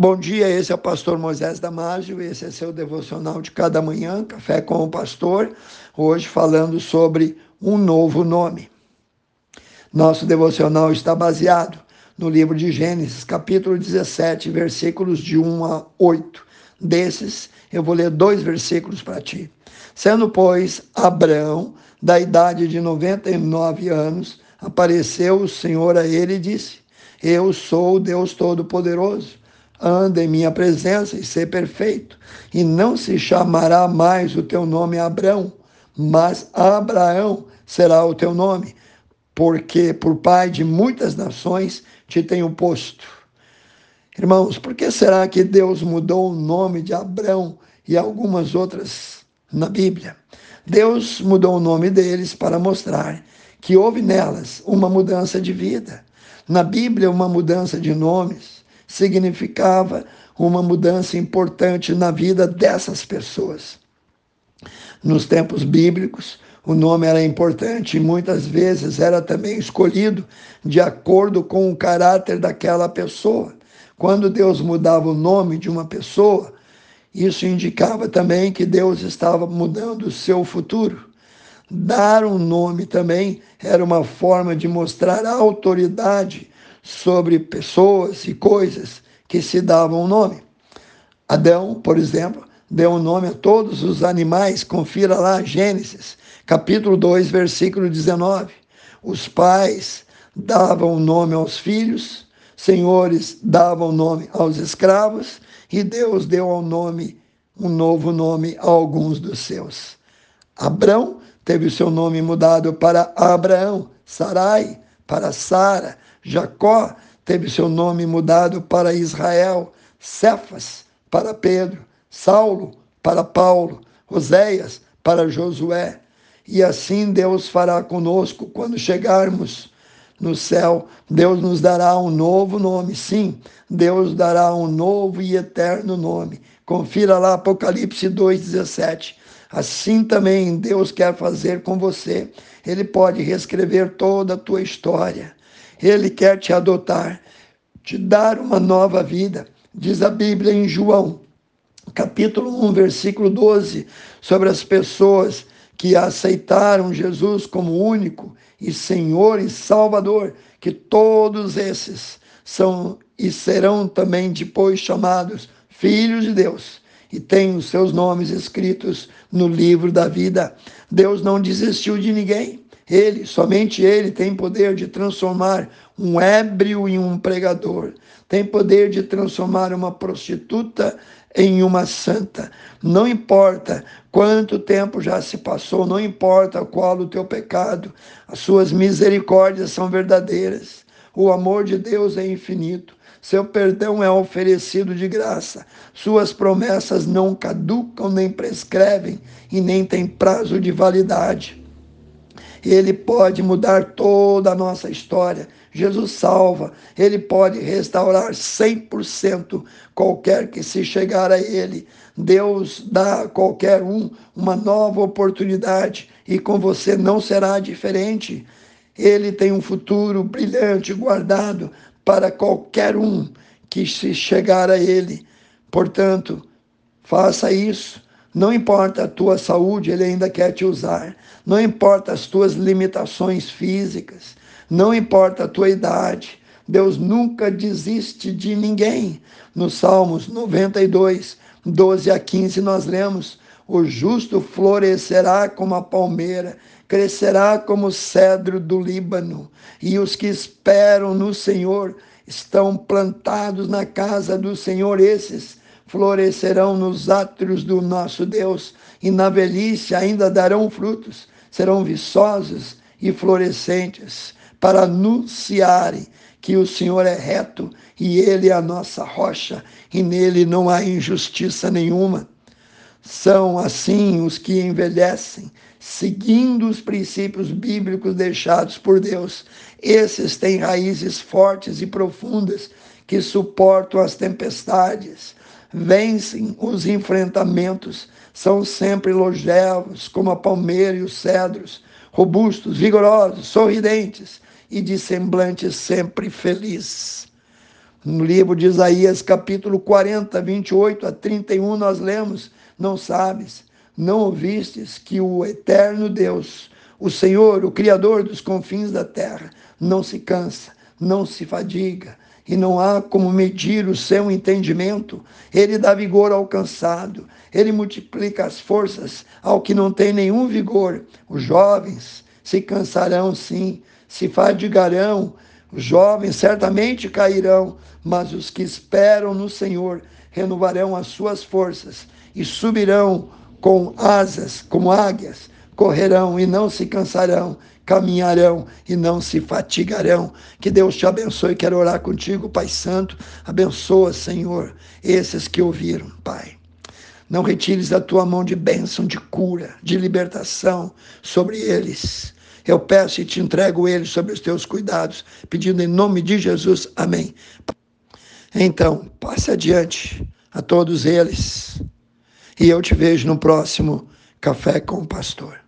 Bom dia, esse é o pastor Moisés Damásio, esse é seu devocional de cada manhã, Café com o Pastor, hoje falando sobre um novo nome. Nosso devocional está baseado no livro de Gênesis, capítulo 17, versículos de 1 a 8. Desses, eu vou ler dois versículos para ti. Sendo, pois, Abraão, da idade de 99 anos, apareceu o Senhor a ele e disse: Eu sou o Deus Todo-Poderoso anda em minha presença e ser perfeito. E não se chamará mais o teu nome Abrão, mas Abraão será o teu nome, porque por pai de muitas nações te tenho posto. Irmãos, por que será que Deus mudou o nome de Abrão e algumas outras na Bíblia? Deus mudou o nome deles para mostrar que houve nelas uma mudança de vida. Na Bíblia, uma mudança de nomes significava uma mudança importante na vida dessas pessoas. Nos tempos bíblicos, o nome era importante e muitas vezes era também escolhido de acordo com o caráter daquela pessoa. Quando Deus mudava o nome de uma pessoa, isso indicava também que Deus estava mudando o seu futuro. Dar um nome também era uma forma de mostrar autoridade sobre pessoas e coisas que se davam nome. Adão, por exemplo, deu nome a todos os animais, confira lá Gênesis, capítulo 2, versículo 19. Os pais davam o nome aos filhos, senhores davam nome aos escravos, e Deus deu ao nome um novo nome a alguns dos seus. Abrão teve o seu nome mudado para Abraão, Sarai para Sara, Jacó teve seu nome mudado para Israel, Cefas para Pedro, Saulo para Paulo, Oséias para Josué. E assim Deus fará conosco quando chegarmos no céu. Deus nos dará um novo nome, sim, Deus dará um novo e eterno nome. Confira lá Apocalipse 2,17. Assim também Deus quer fazer com você. Ele pode reescrever toda a tua história. Ele quer te adotar, te dar uma nova vida. Diz a Bíblia em João, capítulo 1, versículo 12, sobre as pessoas que aceitaram Jesus como único e Senhor e Salvador, que todos esses são e serão também depois chamados filhos de Deus e têm os seus nomes escritos no livro da vida. Deus não desistiu de ninguém. Ele, somente ele, tem poder de transformar um ébrio em um pregador, tem poder de transformar uma prostituta em uma santa. Não importa quanto tempo já se passou, não importa qual o teu pecado, as suas misericórdias são verdadeiras. O amor de Deus é infinito. Seu perdão é oferecido de graça. Suas promessas não caducam, nem prescrevem e nem têm prazo de validade. Ele pode mudar toda a nossa história. Jesus salva, ele pode restaurar 100% qualquer que se chegar a ele. Deus dá a qualquer um uma nova oportunidade e com você não será diferente. Ele tem um futuro brilhante guardado para qualquer um que se chegar a ele. Portanto, faça isso não importa a tua saúde, ele ainda quer te usar. Não importa as tuas limitações físicas. Não importa a tua idade. Deus nunca desiste de ninguém. No Salmos 92, 12 a 15, nós lemos: O justo florescerá como a palmeira, crescerá como o cedro do Líbano, e os que esperam no Senhor estão plantados na casa do Senhor, esses florescerão nos átrios do nosso Deus, e na velhice ainda darão frutos, serão viçosos e florescentes, para anunciarem que o Senhor é reto e Ele é a nossa rocha, e nele não há injustiça nenhuma. São assim os que envelhecem, seguindo os princípios bíblicos deixados por Deus. Esses têm raízes fortes e profundas que suportam as tempestades, vencem os enfrentamentos, são sempre longevos, como a palmeira e os cedros, robustos, vigorosos, sorridentes e de semblante sempre feliz. No livro de Isaías, capítulo 40, 28 a 31, nós lemos: Não sabes, não ouvistes que o eterno Deus, o Senhor, o Criador dos confins da terra, não se cansa, não se fadiga, e não há como medir o seu entendimento. Ele dá vigor ao cansado, ele multiplica as forças ao que não tem nenhum vigor. Os jovens se cansarão, sim, se fadigarão, os jovens certamente cairão, mas os que esperam no Senhor renovarão as suas forças e subirão com asas como águias, correrão e não se cansarão, caminharão e não se fatigarão. Que Deus te abençoe. Quero orar contigo, Pai Santo. Abençoa, Senhor, esses que ouviram, Pai. Não retires da tua mão de bênção, de cura, de libertação sobre eles. Eu peço e te entrego ele sobre os teus cuidados, pedindo em nome de Jesus. Amém. Então, passe adiante a todos eles. E eu te vejo no próximo Café com o Pastor.